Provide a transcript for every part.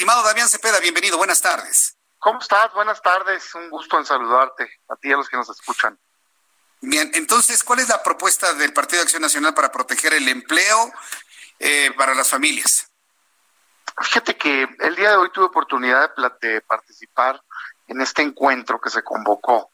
Estimado Damián Cepeda, bienvenido, buenas tardes. ¿Cómo estás? Buenas tardes, un gusto en saludarte, a ti y a los que nos escuchan. Bien, entonces, ¿cuál es la propuesta del Partido de Acción Nacional para proteger el empleo eh, para las familias? Fíjate que el día de hoy tuve oportunidad de, de participar en este encuentro que se convocó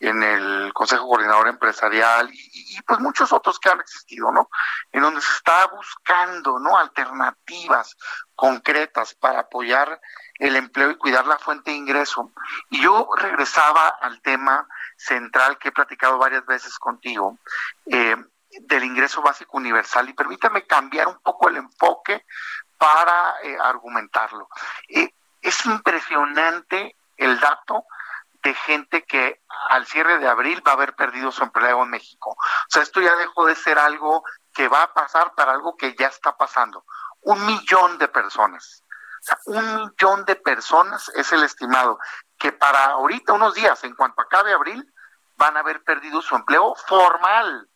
en el Consejo Coordinador Empresarial y, pues muchos otros que han existido, ¿no? En donde se está buscando, ¿no? Alternativas concretas para apoyar el empleo y cuidar la fuente de ingreso. Y yo regresaba al tema central que he platicado varias veces contigo, eh, del ingreso básico universal. Y permítame cambiar un poco el enfoque para eh, argumentarlo. Eh, es impresionante el dato de gente que al cierre de abril va a haber perdido su empleo en México. O sea, esto ya dejó de ser algo que va a pasar para algo que ya está pasando. Un millón de personas. O sea, un millón de personas es el estimado que para ahorita, unos días, en cuanto acabe abril, van a haber perdido su empleo formal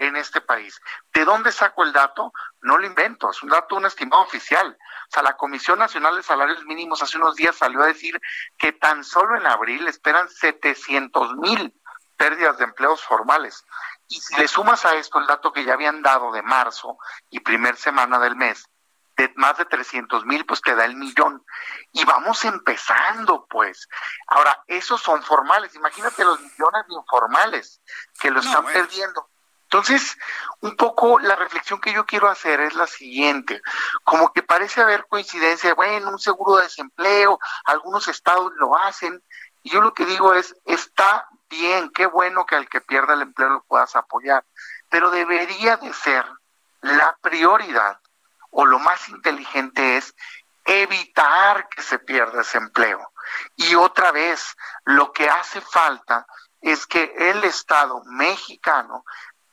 en este país. ¿De dónde saco el dato? No lo invento, es un dato, un estimado oficial. O sea, la Comisión Nacional de Salarios Mínimos hace unos días salió a decir que tan solo en abril esperan 700 mil pérdidas de empleos formales. Y si le sumas a esto el dato que ya habían dado de marzo y primer semana del mes, de más de 300 mil, pues te da el millón. Y vamos empezando, pues. Ahora, esos son formales. Imagínate los millones de informales que lo no, están bueno. perdiendo. Entonces, un poco la reflexión que yo quiero hacer es la siguiente, como que parece haber coincidencia, bueno, un seguro de desempleo, algunos estados lo hacen, y yo lo que digo es, está bien, qué bueno que al que pierda el empleo lo puedas apoyar, pero debería de ser la prioridad o lo más inteligente es evitar que se pierda ese empleo. Y otra vez, lo que hace falta es que el Estado mexicano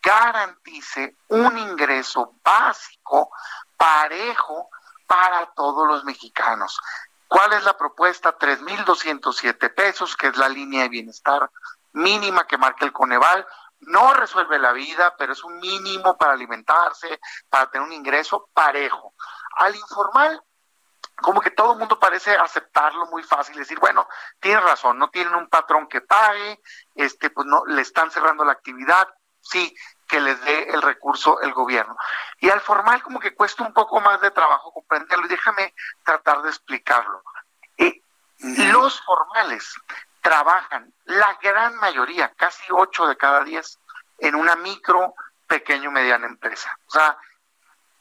garantice un ingreso básico parejo para todos los mexicanos. ¿Cuál es la propuesta? 3.207 pesos, que es la línea de bienestar mínima que marca el Coneval. No resuelve la vida, pero es un mínimo para alimentarse, para tener un ingreso parejo. Al informal, como que todo el mundo parece aceptarlo muy fácil, decir, bueno, tiene razón, no tienen un patrón que pague, este, pues no, le están cerrando la actividad, sí, que les dé el recurso el gobierno. Y al formal como que cuesta un poco más de trabajo comprenderlo y déjame tratar de explicarlo. Eh, los formales trabajan, la gran mayoría, casi ocho de cada diez, en una micro, pequeño, mediana empresa. O sea,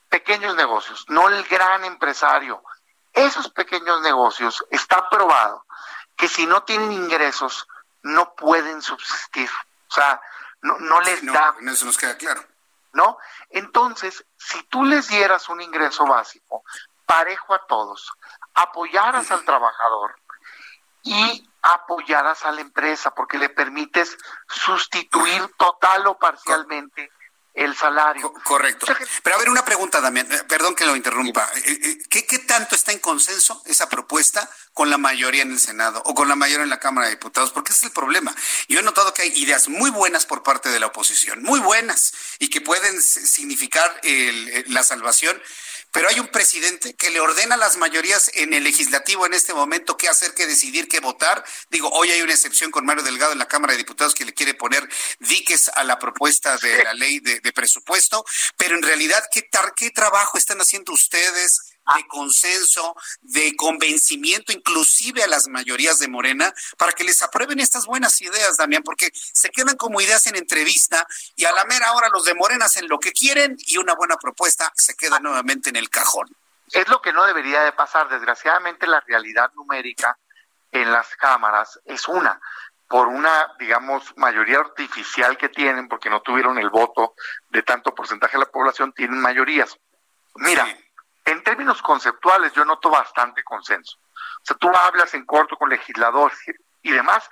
pequeños negocios, no el gran empresario. Esos pequeños negocios está probado que si no tienen ingresos, no pueden subsistir. O sea, no, no les no, da. Eso nos queda claro. ¿No? Entonces, si tú les dieras un ingreso básico parejo a todos, apoyaras al trabajador y apoyaras a la empresa porque le permites sustituir total o parcialmente el salario. Correcto. Pero a ver, una pregunta, Damián, perdón que lo interrumpa. ¿Qué, ¿Qué tanto está en consenso esa propuesta con la mayoría en el Senado o con la mayoría en la Cámara de Diputados? Porque ese es el problema. Yo he notado que hay ideas muy buenas por parte de la oposición, muy buenas, y que pueden significar el, la salvación, pero hay un presidente que le ordena a las mayorías en el legislativo en este momento qué hacer, qué decidir, qué votar. Digo, hoy hay una excepción con Mario Delgado en la Cámara de Diputados que le quiere poner diques a la propuesta de la ley de, presupuesto, pero en realidad, ¿qué, ¿qué trabajo están haciendo ustedes? De consenso, de convencimiento, inclusive a las mayorías de Morena, para que les aprueben estas buenas ideas, Damián, porque se quedan como ideas en entrevista y a la mera hora los de Morena hacen lo que quieren y una buena propuesta se queda nuevamente en el cajón. Es lo que no debería de pasar. Desgraciadamente la realidad numérica en las cámaras es una por una, digamos, mayoría artificial que tienen, porque no tuvieron el voto de tanto porcentaje de la población, tienen mayorías. Mira, sí en términos conceptuales yo noto bastante consenso. O sea, tú hablas en corto con legisladores y demás,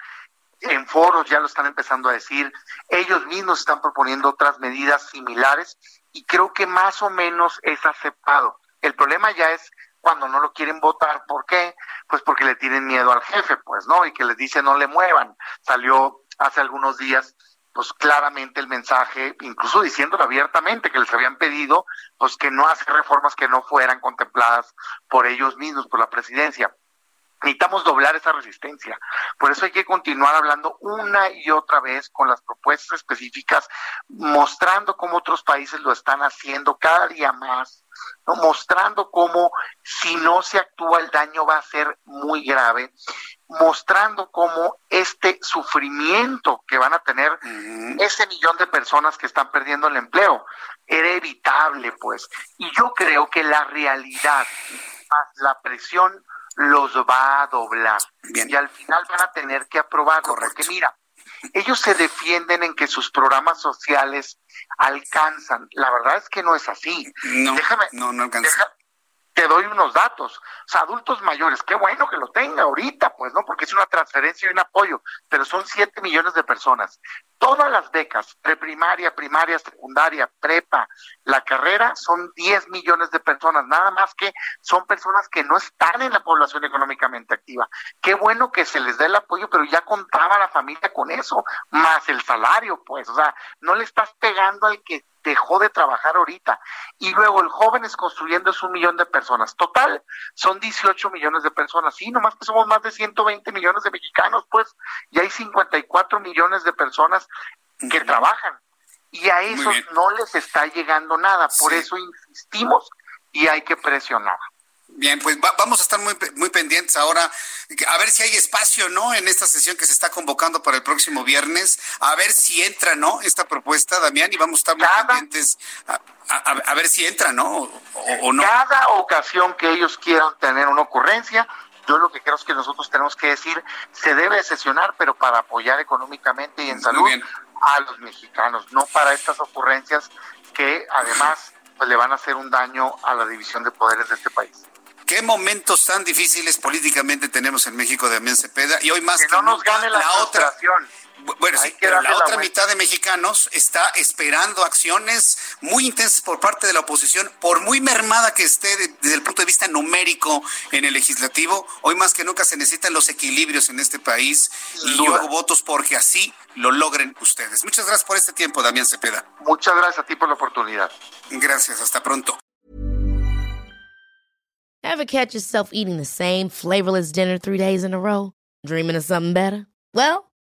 en foros ya lo están empezando a decir, ellos mismos están proponiendo otras medidas similares y creo que más o menos es aceptado. El problema ya es cuando no lo quieren votar. ¿Por qué? Pues porque le tienen miedo al jefe, pues, ¿no? Y que les dice no le muevan. Salió hace algunos días pues claramente el mensaje, incluso diciéndolo abiertamente, que les habían pedido, pues que no hace reformas que no fueran contempladas por ellos mismos, por la presidencia. Necesitamos doblar esa resistencia. Por eso hay que continuar hablando una y otra vez con las propuestas específicas, mostrando cómo otros países lo están haciendo cada día más, mostrando cómo si no se actúa el daño va a ser muy grave, mostrando cómo este sufrimiento que van a tener ese millón de personas que están perdiendo el empleo era evitable, pues. Y yo creo que la realidad, más la presión, los va a doblar. Y al final van a tener que aprobarlo, porque mira, ellos se defienden en que sus programas sociales alcanzan. La verdad es que no es así. No, Déjame, no, no alcanza te doy unos datos. Adultos mayores, qué bueno que lo tenga ahorita, pues, ¿no? Porque es una transferencia y un apoyo, pero son 7 millones de personas. Todas las becas, preprimaria, primaria, secundaria, prepa, la carrera, son 10 millones de personas, nada más que son personas que no están en la población económicamente activa. Qué bueno que se les dé el apoyo, pero ya contaba la familia con eso, más el salario, pues, o sea, no le estás pegando al que dejó de trabajar ahorita. Y luego el Jóvenes Construyendo es un millón de personas. Total, son 18 millones de personas. Sí, nomás que somos más de 120 millones de mexicanos, pues, y hay 54 millones de personas que trabajan. Y a esos no les está llegando nada. Por eso insistimos y hay que presionar. Bien, pues vamos a estar muy, muy pendientes ahora, a ver si hay espacio, ¿no? En esta sesión que se está convocando para el próximo viernes, a ver si entra, ¿no? Esta propuesta, Damián, y vamos a estar muy pendientes a, ver si entra, ¿no? O, no. Cada ocasión que ellos quieran tener una ocurrencia, yo lo que creo es que nosotros tenemos que decir, se debe sesionar, pero para apoyar económicamente y en salud a los mexicanos, no para estas ocurrencias que además pues, le van a hacer un daño a la división de poderes de este país. ¿Qué momentos tan difíciles políticamente tenemos en México, Damián Cepeda? Y hoy más que, no nos gane la, otra. Bueno, sí, pero la otra mitad de mexicanos está esperando acciones muy intensas por parte de la oposición, por muy mermada que esté desde el punto de vista numérico en el legislativo. Hoy más que nunca se necesitan los equilibrios en este país y yo hago votos porque así lo logren ustedes. Muchas gracias por este tiempo, Damián Cepeda. Muchas gracias a ti por la oportunidad. Gracias, hasta pronto. Ever catch yourself eating the same flavorless dinner three days in a row? Dreaming of something better? Well,